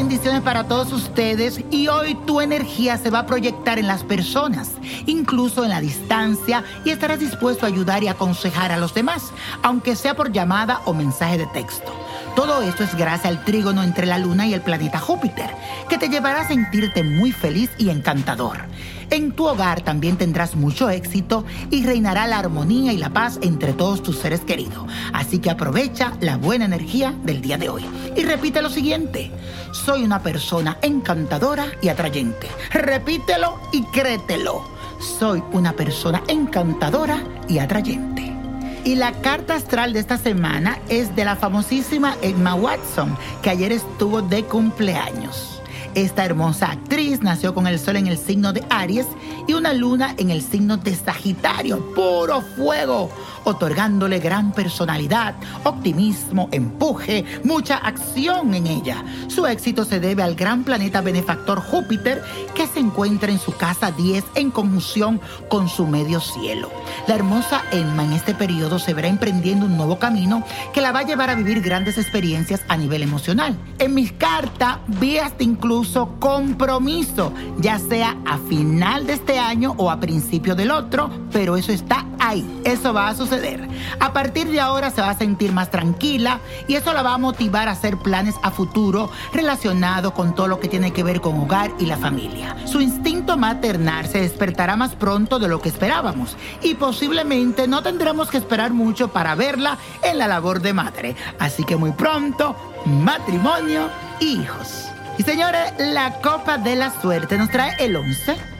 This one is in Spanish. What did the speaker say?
bendiciones para todos ustedes y hoy tu energía se va a proyectar en las personas, incluso en la distancia y estarás dispuesto a ayudar y aconsejar a los demás, aunque sea por llamada o mensaje de texto. Todo esto es gracias al trígono entre la Luna y el planeta Júpiter, que te llevará a sentirte muy feliz y encantador. En tu hogar también tendrás mucho éxito y reinará la armonía y la paz entre todos tus seres queridos. Así que aprovecha la buena energía del día de hoy. Y repite lo siguiente, soy una persona encantadora y atrayente. Repítelo y créetelo. Soy una persona encantadora y atrayente. Y la carta astral de esta semana es de la famosísima Emma Watson, que ayer estuvo de cumpleaños. Esta hermosa actriz nació con el sol en el signo de Aries y una luna en el signo de Sagitario, puro fuego, otorgándole gran personalidad, optimismo, empuje, mucha acción en ella. Su éxito se debe al gran planeta benefactor Júpiter que se encuentra en su casa 10 en conjunción con su medio cielo. La hermosa Emma en este periodo se verá emprendiendo un nuevo camino que la va a llevar a vivir grandes experiencias a nivel emocional. En mis cartas vi hasta incluso compromiso, ya sea a final de este año o a principio del otro, pero eso está ahí, eso va a suceder. A partir de ahora se va a sentir más tranquila y eso la va a motivar a hacer planes a futuro relacionados con todo lo que tiene que ver con hogar y la familia. Su instinto maternal se despertará más pronto de lo que esperábamos y posiblemente no tendremos que esperar mucho para verla en la labor de madre. Así que muy pronto, matrimonio, hijos. Y señores, la copa de la suerte nos trae el 11.